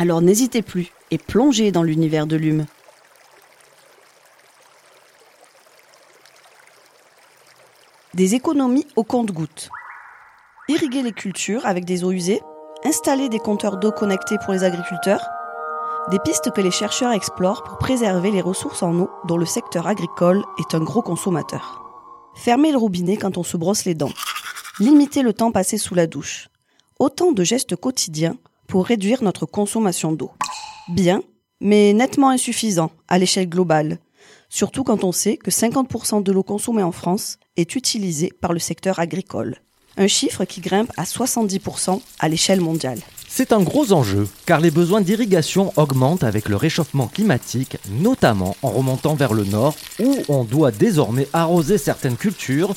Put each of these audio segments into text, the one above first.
Alors n'hésitez plus et plongez dans l'univers de l'hume. Des économies au compte-gouttes. Irriguer les cultures avec des eaux usées, installer des compteurs d'eau connectés pour les agriculteurs, des pistes que les chercheurs explorent pour préserver les ressources en eau dont le secteur agricole est un gros consommateur. Fermer le robinet quand on se brosse les dents. Limiter le temps passé sous la douche. Autant de gestes quotidiens pour réduire notre consommation d'eau. Bien, mais nettement insuffisant à l'échelle globale, surtout quand on sait que 50% de l'eau consommée en France est utilisée par le secteur agricole. Un chiffre qui grimpe à 70% à l'échelle mondiale. C'est un gros enjeu, car les besoins d'irrigation augmentent avec le réchauffement climatique, notamment en remontant vers le nord, où on doit désormais arroser certaines cultures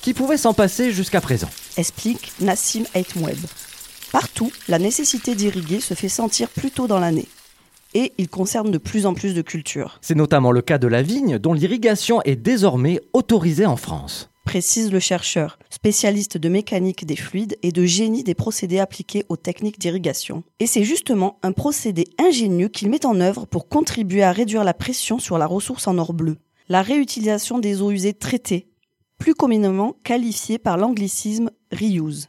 qui pouvaient s'en passer jusqu'à présent. Explique Nassim Eitmweb. Partout, la nécessité d'irriguer se fait sentir plus tôt dans l'année. Et il concerne de plus en plus de cultures. C'est notamment le cas de la vigne, dont l'irrigation est désormais autorisée en France précise le chercheur, spécialiste de mécanique des fluides et de génie des procédés appliqués aux techniques d'irrigation. Et c'est justement un procédé ingénieux qu'il met en œuvre pour contribuer à réduire la pression sur la ressource en or bleu. La réutilisation des eaux usées traitées, plus communément qualifiée par l'anglicisme reuse.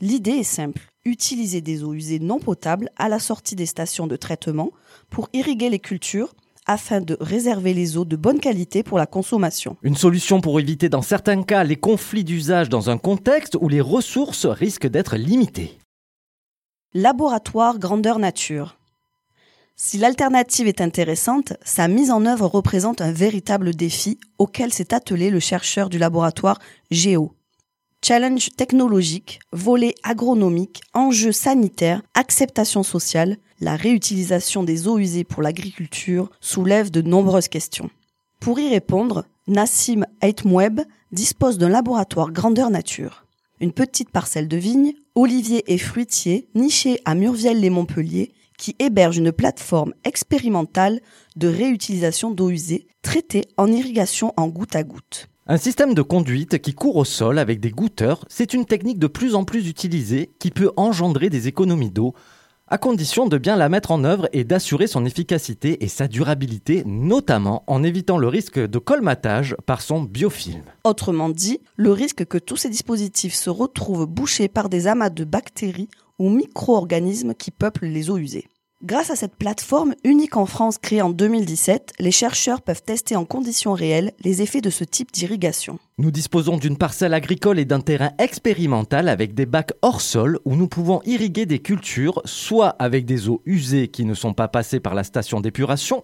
L'idée est simple, utiliser des eaux usées non potables à la sortie des stations de traitement pour irriguer les cultures afin de réserver les eaux de bonne qualité pour la consommation. Une solution pour éviter dans certains cas les conflits d'usage dans un contexte où les ressources risquent d'être limitées. Laboratoire grandeur nature. Si l'alternative est intéressante, sa mise en œuvre représente un véritable défi auquel s'est attelé le chercheur du laboratoire Géo. Challenge technologique, volet agronomique, enjeux sanitaires, acceptation sociale, la réutilisation des eaux usées pour l'agriculture soulève de nombreuses questions. Pour y répondre, Nassim Eitmweb dispose d'un laboratoire grandeur nature. Une petite parcelle de vignes, oliviers et fruitiers nichés à Murviel-les-Montpellier qui héberge une plateforme expérimentale de réutilisation d'eau usée traitée en irrigation en goutte à goutte. Un système de conduite qui court au sol avec des goutteurs, c'est une technique de plus en plus utilisée qui peut engendrer des économies d'eau, à condition de bien la mettre en œuvre et d'assurer son efficacité et sa durabilité, notamment en évitant le risque de colmatage par son biofilm. Autrement dit, le risque que tous ces dispositifs se retrouvent bouchés par des amas de bactéries ou micro-organismes qui peuplent les eaux usées. Grâce à cette plateforme unique en France créée en 2017, les chercheurs peuvent tester en conditions réelles les effets de ce type d'irrigation. Nous disposons d'une parcelle agricole et d'un terrain expérimental avec des bacs hors sol où nous pouvons irriguer des cultures, soit avec des eaux usées qui ne sont pas passées par la station d'épuration,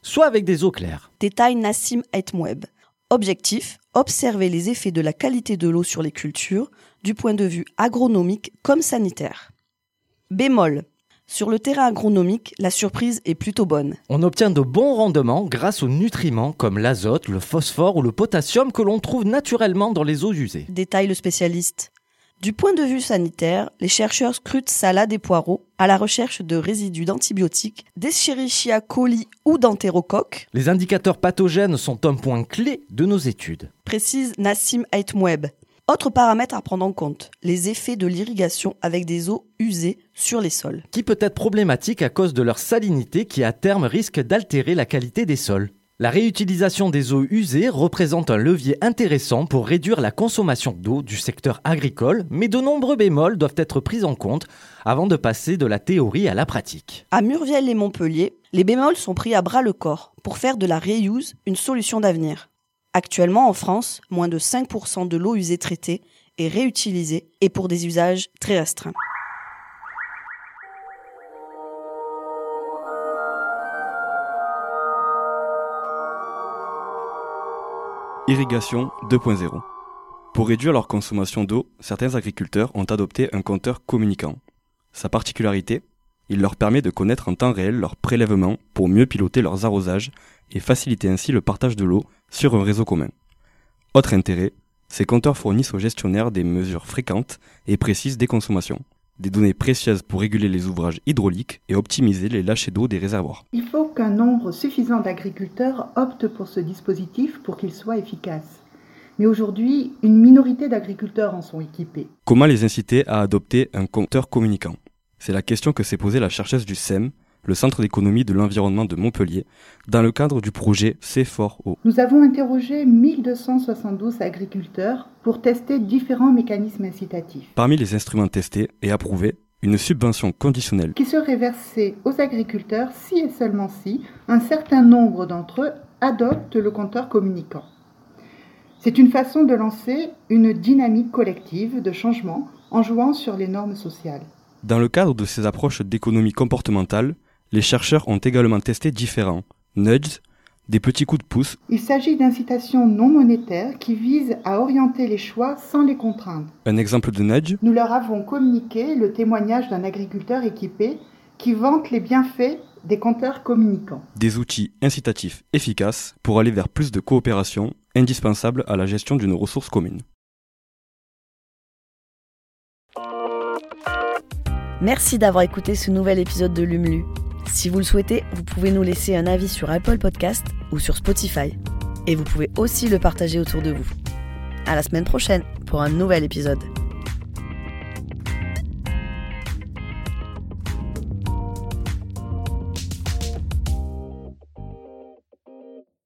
soit avec des eaux claires. Détail Nassim Etmweb. Objectif observer les effets de la qualité de l'eau sur les cultures, du point de vue agronomique comme sanitaire. Bémol sur le terrain agronomique, la surprise est plutôt bonne. On obtient de bons rendements grâce aux nutriments comme l'azote, le phosphore ou le potassium que l'on trouve naturellement dans les eaux usées. Détaille le spécialiste. Du point de vue sanitaire, les chercheurs scrutent salades et poireaux à la recherche de résidus d'antibiotiques, d'Escherichia coli ou d'entérocoques. Les indicateurs pathogènes sont un point clé de nos études. Précise Nassim Aitmweb, autre paramètre à prendre en compte, les effets de l'irrigation avec des eaux usées sur les sols. Qui peut être problématique à cause de leur salinité qui à terme risque d'altérer la qualité des sols. La réutilisation des eaux usées représente un levier intéressant pour réduire la consommation d'eau du secteur agricole, mais de nombreux bémols doivent être pris en compte avant de passer de la théorie à la pratique. À Murviel et Montpellier, les bémols sont pris à bras le corps pour faire de la reuse une solution d'avenir. Actuellement, en France, moins de 5% de l'eau usée traitée est réutilisée et pour des usages très restreints. Irrigation 2.0 Pour réduire leur consommation d'eau, certains agriculteurs ont adopté un compteur communicant. Sa particularité Il leur permet de connaître en temps réel leurs prélèvements pour mieux piloter leurs arrosages et faciliter ainsi le partage de l'eau sur un réseau commun. Autre intérêt, ces compteurs fournissent aux gestionnaires des mesures fréquentes et précises des consommations, des données précieuses pour réguler les ouvrages hydrauliques et optimiser les lâchers d'eau des réservoirs. Il faut qu'un nombre suffisant d'agriculteurs optent pour ce dispositif pour qu'il soit efficace. Mais aujourd'hui, une minorité d'agriculteurs en sont équipés. Comment les inciter à adopter un compteur communicant? C'est la question que s'est posée la chercheuse du SEM, le Centre d'économie de l'environnement de Montpellier, dans le cadre du projet C4O. Nous avons interrogé 1272 agriculteurs pour tester différents mécanismes incitatifs. Parmi les instruments testés et approuvés, une subvention conditionnelle qui serait versée aux agriculteurs si et seulement si un certain nombre d'entre eux adoptent le compteur communicant. C'est une façon de lancer une dynamique collective de changement en jouant sur les normes sociales. Dans le cadre de ces approches d'économie comportementale, les chercheurs ont également testé différents nudges, des petits coups de pouce. Il s'agit d'incitations non monétaires qui visent à orienter les choix sans les contraindre. Un exemple de nudge Nous leur avons communiqué le témoignage d'un agriculteur équipé qui vante les bienfaits des compteurs communicants. Des outils incitatifs efficaces pour aller vers plus de coopération, indispensable à la gestion d'une ressource commune. Merci d'avoir écouté ce nouvel épisode de Lumlu. Si vous le souhaitez, vous pouvez nous laisser un avis sur Apple Podcast ou sur Spotify. Et vous pouvez aussi le partager autour de vous. À la semaine prochaine pour un nouvel épisode.